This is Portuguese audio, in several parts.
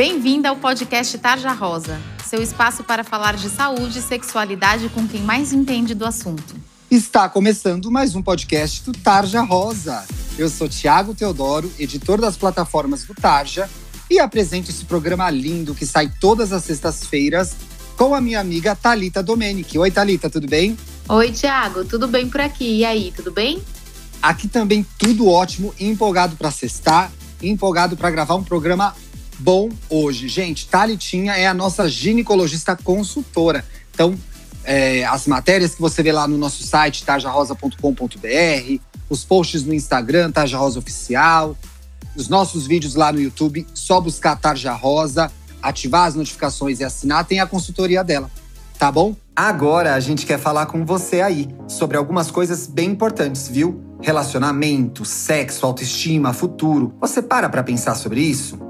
Bem-vinda ao podcast Tarja Rosa, seu espaço para falar de saúde e sexualidade com quem mais entende do assunto. Está começando mais um podcast do Tarja Rosa. Eu sou Tiago Teodoro, editor das plataformas do Tarja, e apresento esse programa lindo que sai todas as sextas-feiras com a minha amiga Talita Domenici. Oi, Talita, tudo bem? Oi, Tiago, tudo bem por aqui? E aí, tudo bem? Aqui também tudo ótimo, empolgado para sextar, empolgado para gravar um programa bom hoje. Gente, Thalitinha é a nossa ginecologista consultora. Então, é, as matérias que você vê lá no nosso site, tajarosa.com.br, os posts no Instagram, Tarja Rosa Oficial, os nossos vídeos lá no YouTube, só buscar Tarja Rosa, ativar as notificações e assinar, tem a consultoria dela. Tá bom? Agora a gente quer falar com você aí sobre algumas coisas bem importantes, viu? Relacionamento, sexo, autoestima, futuro. Você para pra pensar sobre isso?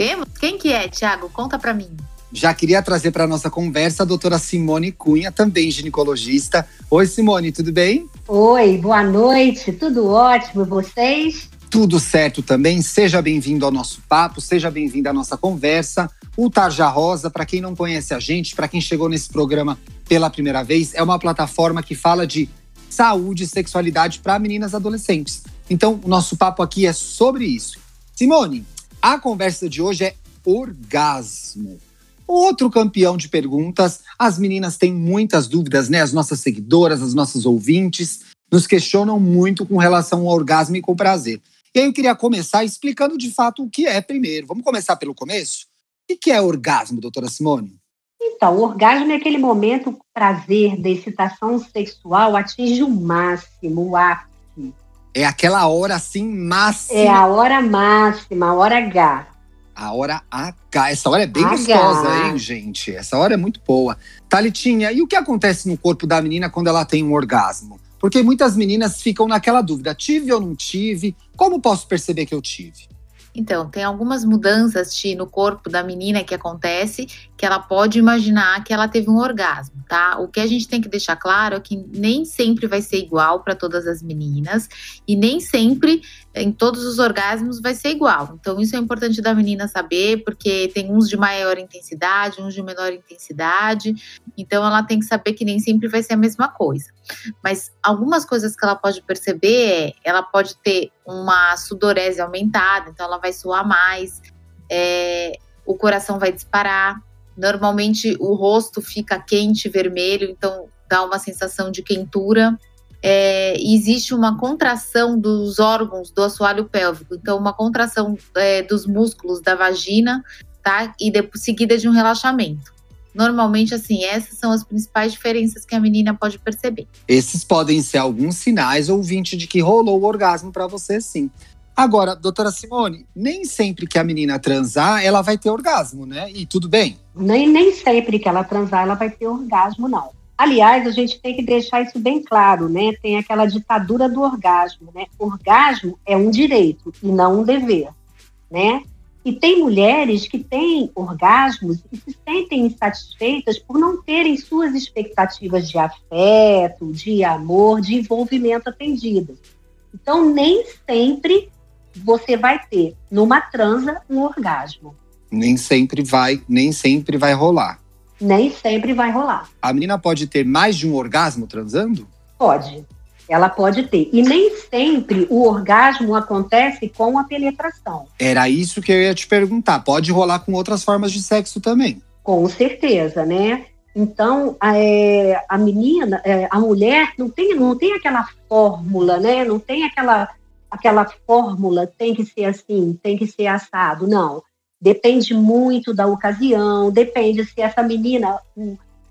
Temos? Quem que é, Tiago? Conta para mim. Já queria trazer para nossa conversa a doutora Simone Cunha, também ginecologista. Oi, Simone, tudo bem? Oi, boa noite, tudo ótimo. E vocês? Tudo certo também. Seja bem-vindo ao nosso papo, seja bem-vindo à nossa conversa. O Tarja Rosa, para quem não conhece a gente, para quem chegou nesse programa pela primeira vez, é uma plataforma que fala de saúde e sexualidade para meninas adolescentes. Então, o nosso papo aqui é sobre isso. Simone, a conversa de hoje é orgasmo. Outro campeão de perguntas. As meninas têm muitas dúvidas, né? As nossas seguidoras, as nossas ouvintes nos questionam muito com relação ao orgasmo e com prazer. E aí eu queria começar explicando de fato o que é primeiro. Vamos começar pelo começo? O que é orgasmo, doutora Simone? Então, o orgasmo é aquele momento, o prazer da excitação sexual atinge o máximo, o ápice é aquela hora assim máxima. É a hora máxima, a hora H. A hora H. Essa hora é bem H. gostosa, hein, gente? Essa hora é muito boa. Talitinha, e o que acontece no corpo da menina quando ela tem um orgasmo? Porque muitas meninas ficam naquela dúvida: tive ou não tive? Como posso perceber que eu tive? Então, tem algumas mudanças Ti, no corpo da menina que acontece que ela pode imaginar que ela teve um orgasmo, tá? O que a gente tem que deixar claro é que nem sempre vai ser igual para todas as meninas e nem sempre em todos os orgasmos vai ser igual. Então, isso é importante da menina saber, porque tem uns de maior intensidade, uns de menor intensidade. Então, ela tem que saber que nem sempre vai ser a mesma coisa. Mas algumas coisas que ela pode perceber é, ela pode ter uma sudorese aumentada, então ela vai suar mais, é, o coração vai disparar. Normalmente o rosto fica quente, vermelho, então dá uma sensação de quentura é, existe uma contração dos órgãos do assoalho pélvico, então uma contração é, dos músculos da vagina, tá? E depois, seguida de um relaxamento. Normalmente, assim, essas são as principais diferenças que a menina pode perceber. Esses podem ser alguns sinais, ouvinte, de que rolou o orgasmo para você, sim. Agora, doutora Simone, nem sempre que a menina transar, ela vai ter orgasmo, né? E tudo bem? Nem, nem sempre que ela transar, ela vai ter orgasmo, não. Aliás, a gente tem que deixar isso bem claro, né? Tem aquela ditadura do orgasmo, né? Orgasmo é um direito e não um dever, né? E tem mulheres que têm orgasmos e se sentem insatisfeitas por não terem suas expectativas de afeto, de amor, de envolvimento atendidas. Então, nem sempre você vai ter numa transa um orgasmo. Nem sempre vai, nem sempre vai rolar nem sempre vai rolar. A menina pode ter mais de um orgasmo transando? Pode. Ela pode ter. E nem sempre o orgasmo acontece com a penetração. Era isso que eu ia te perguntar. Pode rolar com outras formas de sexo também. Com certeza, né? Então, é, a menina, é, a mulher, não tem, não tem aquela fórmula, né? Não tem aquela, aquela fórmula, tem que ser assim, tem que ser assado. Não. Depende muito da ocasião, depende se essa menina,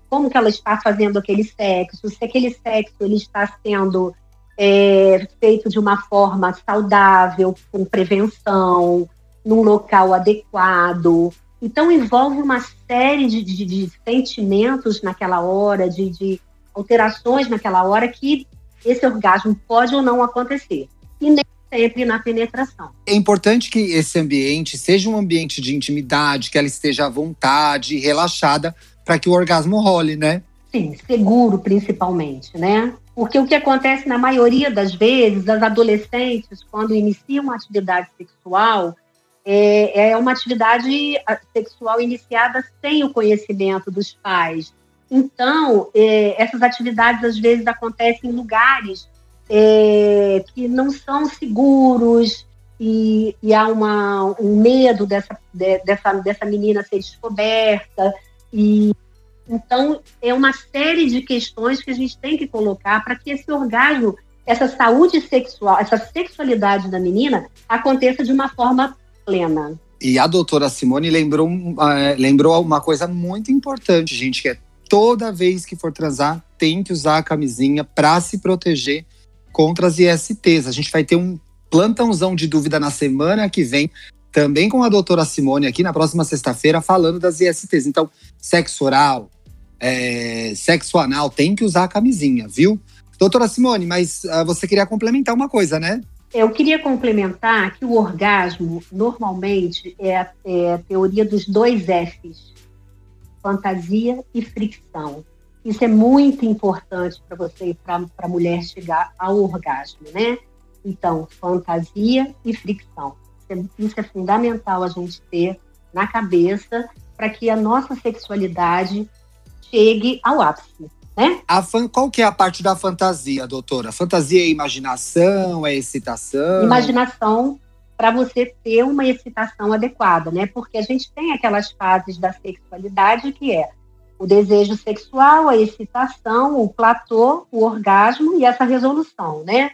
como que ela está fazendo aquele sexo, se aquele sexo ele está sendo é, feito de uma forma saudável, com prevenção, num local adequado. Então envolve uma série de, de, de sentimentos naquela hora, de, de alterações naquela hora que esse orgasmo pode ou não acontecer. E nem sempre na penetração. É importante que esse ambiente seja um ambiente de intimidade, que ela esteja à vontade, relaxada, para que o orgasmo role, né? Sim, seguro principalmente, né? Porque o que acontece na maioria das vezes, as adolescentes, quando iniciam uma atividade sexual, é, é uma atividade sexual iniciada sem o conhecimento dos pais. Então, é, essas atividades às vezes acontecem em lugares é, que não são seguros e, e há uma, um medo dessa, de, dessa, dessa menina ser descoberta. E então, é uma série de questões que a gente tem que colocar para que esse orgasmo, essa saúde sexual, essa sexualidade da menina aconteça de uma forma plena. E a doutora Simone lembrou, uh, lembrou uma coisa muito importante, gente, que é toda vez que for transar, tem que usar a camisinha para se proteger contra as ISTs. A gente vai ter um plantãozão de dúvida na semana que vem, também com a doutora Simone aqui na próxima sexta-feira, falando das ISTs. Então, sexo oral, é, sexo anal, tem que usar a camisinha, viu? Doutora Simone, mas uh, você queria complementar uma coisa, né? Eu queria complementar que o orgasmo, normalmente, é é a teoria dos dois Fs: fantasia e fricção. Isso é muito importante para você e para a mulher chegar ao orgasmo, né? Então, fantasia e fricção. Isso é, isso é fundamental a gente ter na cabeça para que a nossa sexualidade chegue ao ápice. Né? A fan... Qual que é a parte da fantasia, doutora? Fantasia é imaginação, é excitação? Imaginação para você ter uma excitação adequada, né? Porque a gente tem aquelas fases da sexualidade que é o desejo sexual, a excitação, o platô, o orgasmo e essa resolução, né?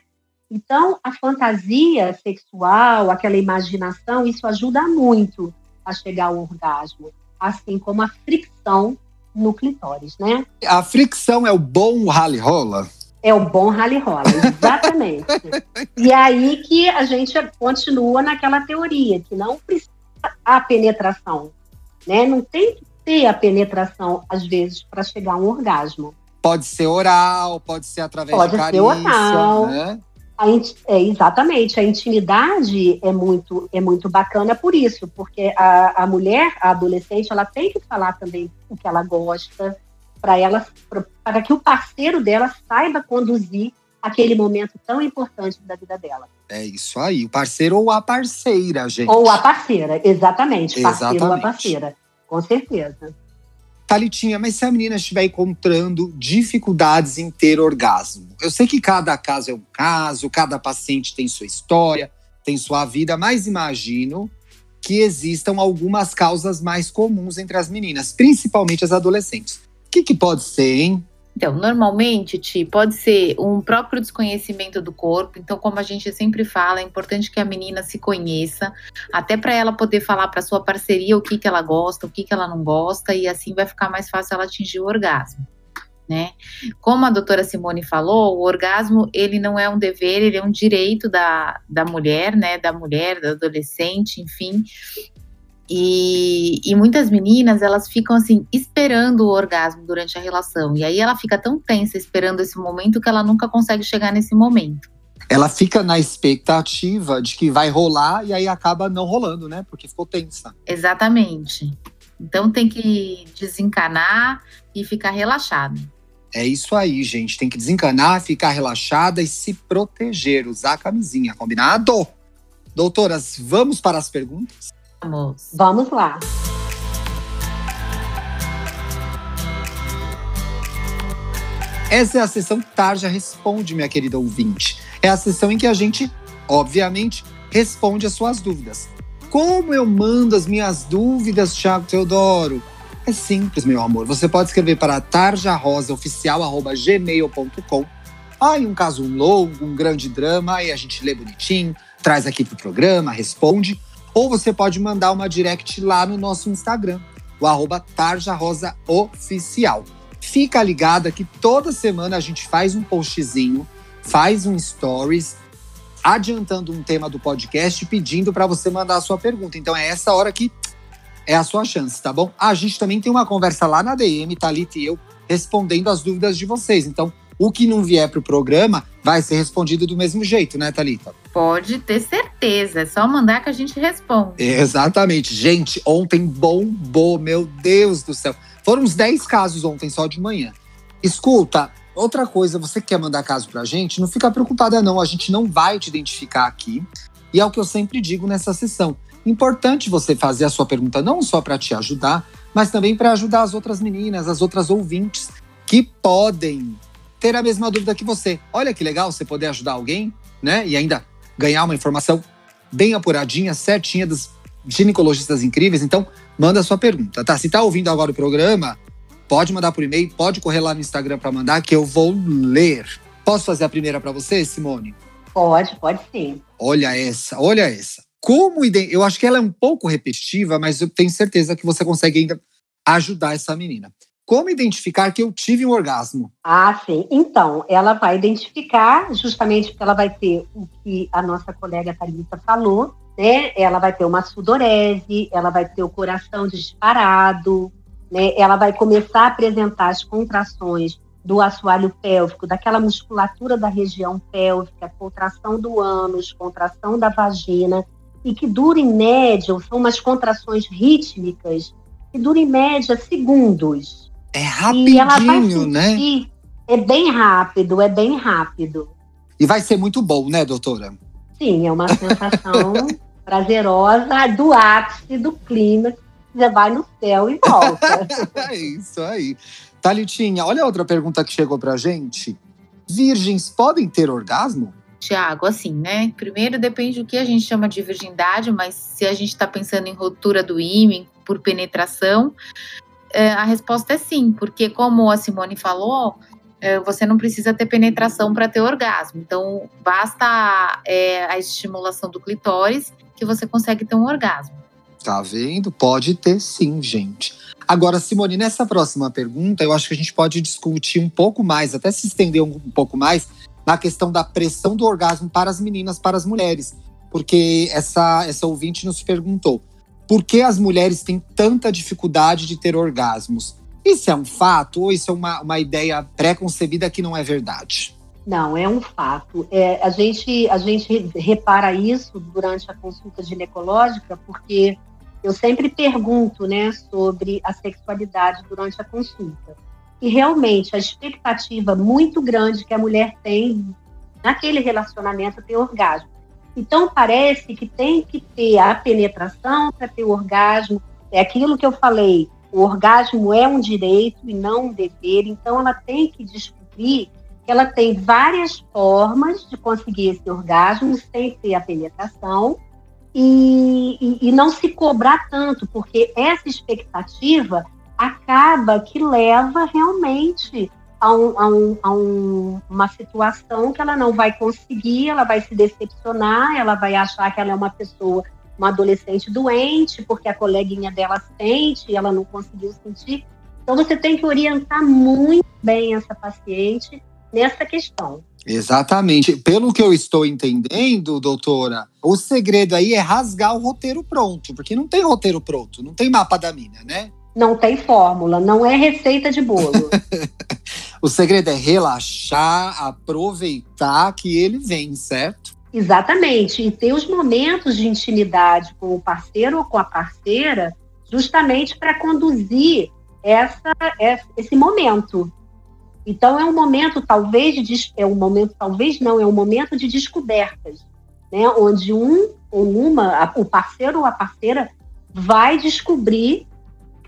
Então, a fantasia sexual, aquela imaginação, isso ajuda muito a chegar ao orgasmo, assim como a fricção no clitóris, né? A fricção é o bom rally-rola? É o bom rally-rola, exatamente. e aí que a gente continua naquela teoria, que não precisa a penetração, né? Não tem que ter a penetração, às vezes, para chegar a um orgasmo. Pode ser oral, pode ser através pode de carícia, Pode ser oral. Né? A, é, exatamente, a intimidade é muito, é muito bacana por isso, porque a, a mulher, a adolescente, ela tem que falar também o que ela gosta, para ela, para que o parceiro dela saiba conduzir aquele momento tão importante da vida dela. É isso aí, o parceiro ou a parceira, gente. Ou a parceira, exatamente, parceiro exatamente. ou a parceira. Com certeza. Talitinha, mas se a menina estiver encontrando dificuldades em ter orgasmo, eu sei que cada caso é um caso, cada paciente tem sua história, tem sua vida, mas imagino que existam algumas causas mais comuns entre as meninas, principalmente as adolescentes. O que, que pode ser, hein? Então, normalmente, Ti, pode ser um próprio desconhecimento do corpo. Então, como a gente sempre fala, é importante que a menina se conheça, até para ela poder falar para sua parceria o que, que ela gosta, o que, que ela não gosta, e assim vai ficar mais fácil ela atingir o orgasmo. Né? Como a doutora Simone falou, o orgasmo ele não é um dever, ele é um direito da, da mulher, né? Da mulher, da adolescente, enfim. E, e, muitas meninas, elas ficam assim, esperando o orgasmo durante a relação. E aí ela fica tão tensa esperando esse momento que ela nunca consegue chegar nesse momento. Ela fica na expectativa de que vai rolar e aí acaba não rolando, né? Porque ficou tensa. Exatamente. Então tem que desencanar e ficar relaxada. É isso aí, gente. Tem que desencanar, ficar relaxada e se proteger, usar a camisinha, combinado? Doutoras, vamos para as perguntas? Vamos. Vamos lá. Essa é a sessão Tarja Responde, minha querida ouvinte. É a sessão em que a gente, obviamente, responde as suas dúvidas. Como eu mando as minhas dúvidas, Thiago Teodoro? É simples, meu amor. Você pode escrever para tarjarosaoficial.gmail.com. Aí um caso longo, um grande drama, aí a gente lê bonitinho, traz aqui pro programa, responde. Ou você pode mandar uma direct lá no nosso Instagram, o arroba tarjarosaoficial. Fica ligada que toda semana a gente faz um postzinho, faz um stories, adiantando um tema do podcast, pedindo para você mandar a sua pergunta. Então é essa hora que é a sua chance, tá bom? A gente também tem uma conversa lá na DM, Thalita e eu, respondendo as dúvidas de vocês. Então, o que não vier para o programa vai ser respondido do mesmo jeito, né, Thalita? Pode ter certeza, é só mandar que a gente responde. Exatamente. Gente, ontem bombou, meu Deus do céu. Foram uns 10 casos ontem só de manhã. Escuta, outra coisa, você quer mandar caso pra gente, não fica preocupada não, a gente não vai te identificar aqui. E é o que eu sempre digo nessa sessão. Importante você fazer a sua pergunta não só para te ajudar, mas também para ajudar as outras meninas, as outras ouvintes que podem ter a mesma dúvida que você. Olha que legal você poder ajudar alguém, né? E ainda ganhar uma informação bem apuradinha, certinha dos ginecologistas incríveis. Então, manda a sua pergunta, tá? Se tá ouvindo agora o programa, pode mandar por e-mail, pode correr lá no Instagram para mandar que eu vou ler. Posso fazer a primeira para você, Simone? Pode, pode sim. Olha essa, olha essa. Como eu acho que ela é um pouco repetitiva, mas eu tenho certeza que você consegue ainda ajudar essa menina. Como identificar que eu tive um orgasmo? Ah, sim. Então, ela vai identificar, justamente porque ela vai ter o que a nossa colega Thalita falou, né? Ela vai ter uma sudorese, ela vai ter o coração disparado, né? Ela vai começar a apresentar as contrações do assoalho pélvico, daquela musculatura da região pélvica, contração do ânus, contração da vagina, e que dura em média, são umas contrações rítmicas, que dura em média segundos. É rapidinho, né? É bem rápido, é bem rápido. E vai ser muito bom, né, doutora? Sim, é uma sensação prazerosa do ápice do clima. Você vai no céu e volta. é isso aí. Thalitinha, olha outra pergunta que chegou pra gente. Virgens podem ter orgasmo? Tiago, assim, né? Primeiro depende do que a gente chama de virgindade, mas se a gente está pensando em ruptura do ímã por penetração, a resposta é sim, porque como a Simone falou, é, você não precisa ter penetração para ter orgasmo. Então, basta é, a estimulação do clitóris que você consegue ter um orgasmo. Tá vendo? Pode ter sim, gente. Agora, Simone, nessa próxima pergunta, eu acho que a gente pode discutir um pouco mais, até se estender um pouco mais, na questão da pressão do orgasmo para as meninas, para as mulheres. Porque essa, essa ouvinte nos perguntou por que as mulheres têm tanta dificuldade de ter orgasmos. Isso é um fato ou isso é uma, uma ideia pré-concebida que não é verdade? Não, é um fato. É, a, gente, a gente repara isso durante a consulta ginecológica, porque eu sempre pergunto né, sobre a sexualidade durante a consulta e realmente a expectativa muito grande que a mulher tem naquele relacionamento ter orgasmo. Então parece que tem que ter a penetração para ter o orgasmo. É aquilo que eu falei, o orgasmo é um direito e não um dever, então ela tem que descobrir que ela tem várias formas de conseguir esse orgasmo sem ter a penetração e, e, e não se cobrar tanto, porque essa expectativa acaba que leva realmente a, um, a, um, a um, uma situação que ela não vai conseguir, ela vai se decepcionar, ela vai achar que ela é uma pessoa, uma adolescente doente, porque a coleguinha dela sente e ela não conseguiu sentir. Então você tem que orientar muito bem essa paciente nessa questão. Exatamente. Pelo que eu estou entendendo, doutora, o segredo aí é rasgar o roteiro pronto, porque não tem roteiro pronto, não tem mapa da mina, né? Não tem fórmula, não é receita de bolo. o segredo é relaxar, aproveitar que ele vem, certo? Exatamente. E ter os momentos de intimidade com o parceiro ou com a parceira, justamente para conduzir essa, esse momento. Então é um momento talvez de, é um momento talvez não é um momento de descobertas, né? Onde um ou uma, o parceiro ou a parceira vai descobrir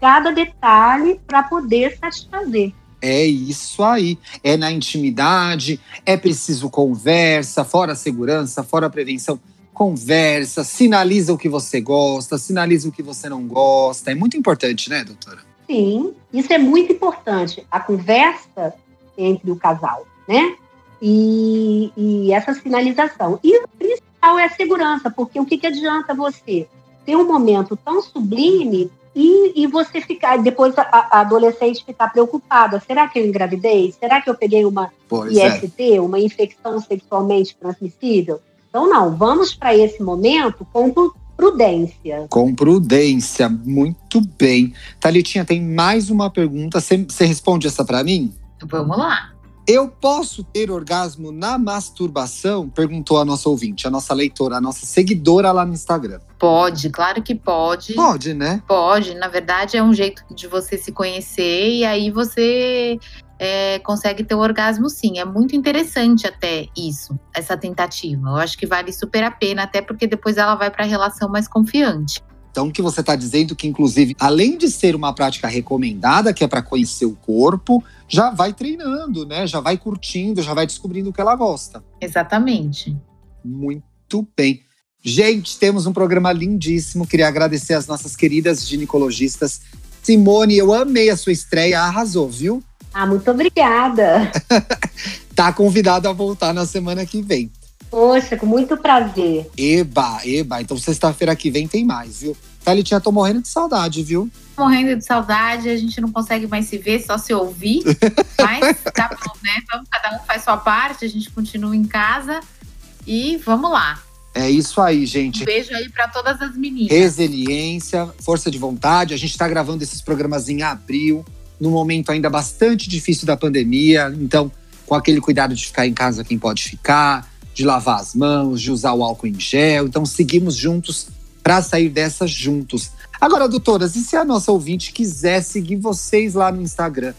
cada detalhe para poder satisfazer. É isso aí. É na intimidade, é preciso conversa, fora segurança, fora prevenção. Conversa, sinaliza o que você gosta, sinaliza o que você não gosta. É muito importante, né, doutora? Sim, isso é muito importante. A conversa entre o casal, né? E, e essa sinalização. E o principal é a segurança, porque o que, que adianta você ter um momento tão sublime e, e você ficar, depois a, a, adolescente ficar preocupada: será que eu engravidei? Será que eu peguei uma pois IST, é. uma infecção sexualmente transmissível? Então, não, vamos para esse momento com prudência. Com prudência, muito bem. Thalitinha, tem mais uma pergunta. Você responde essa para mim? Vamos lá. Eu posso ter orgasmo na masturbação? Perguntou a nossa ouvinte, a nossa leitora, a nossa seguidora lá no Instagram. Pode, claro que pode. Pode, né? Pode. Na verdade, é um jeito de você se conhecer e aí você é, consegue ter o orgasmo sim. É muito interessante até isso, essa tentativa. Eu acho que vale super a pena, até porque depois ela vai para a relação mais confiante. Então, o que você está dizendo que, inclusive, além de ser uma prática recomendada, que é para conhecer o corpo, já vai treinando, né? Já vai curtindo, já vai descobrindo o que ela gosta. Exatamente. Muito bem. Gente, temos um programa lindíssimo. Queria agradecer as nossas queridas ginecologistas. Simone, eu amei a sua estreia, arrasou, viu? Ah, muito obrigada. tá convidada a voltar na semana que vem. Poxa, com muito prazer. Eba, eba. Então sexta-feira que vem tem mais, viu? Thalitinha, tô morrendo de saudade, viu? Morrendo de saudade, a gente não consegue mais se ver, só se ouvir. Mas tá bom, né? Vamos, cada um faz sua parte, a gente continua em casa e vamos lá. É isso aí, gente. Um beijo aí para todas as meninas. Resiliência, força de vontade. A gente está gravando esses programas em abril, num momento ainda bastante difícil da pandemia. Então, com aquele cuidado de ficar em casa quem pode ficar, de lavar as mãos, de usar o álcool em gel. Então, seguimos juntos para sair dessa juntos. Agora, doutoras, e se a nossa ouvinte quiser seguir vocês lá no Instagram?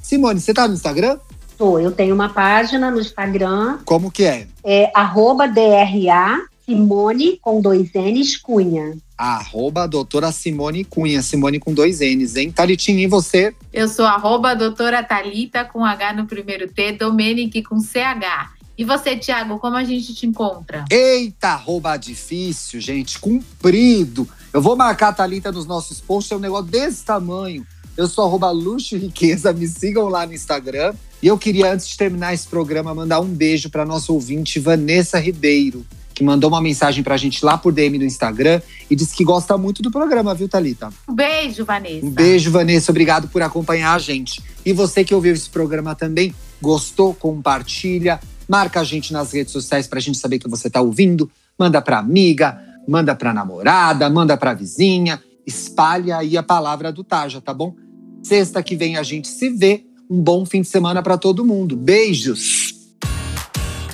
Simone, você tá no Instagram? Tô, eu tenho uma página no Instagram. Como que é? É arroba DRA Simone com dois N's Cunha. Arroba doutora Simone Cunha, Simone com dois N's, hein? Thalitinha, e você? Eu sou arroba doutora Thalita com H no primeiro T, Domenic com CH. E você, Thiago, como a gente te encontra? Eita, arroba difícil, gente, comprido. Eu vou marcar a Thalita nos nossos posts, é um negócio desse tamanho. Eu sou arroba luxo e riqueza, me sigam lá no Instagram. E eu queria, antes de terminar esse programa, mandar um beijo para nossa ouvinte Vanessa Ribeiro, que mandou uma mensagem pra gente lá por DM no Instagram e disse que gosta muito do programa, viu, Thalita? Um beijo, Vanessa. Um beijo, Vanessa. Obrigado por acompanhar a gente. E você que ouviu esse programa também, gostou, compartilha, Marca a gente nas redes sociais para a gente saber que você está ouvindo. Manda para amiga, manda para namorada, manda para vizinha. Espalha aí a palavra do Taja, tá bom? Sexta que vem a gente se vê. Um bom fim de semana para todo mundo. Beijos!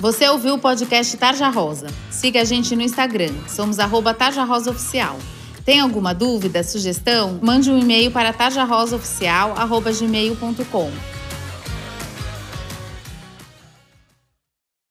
Você ouviu o podcast Tarja Rosa? Siga a gente no Instagram. Somos arroba Tarja Rosa Oficial. Tem alguma dúvida, sugestão? Mande um e-mail para tarjarosaoficial.gmail.com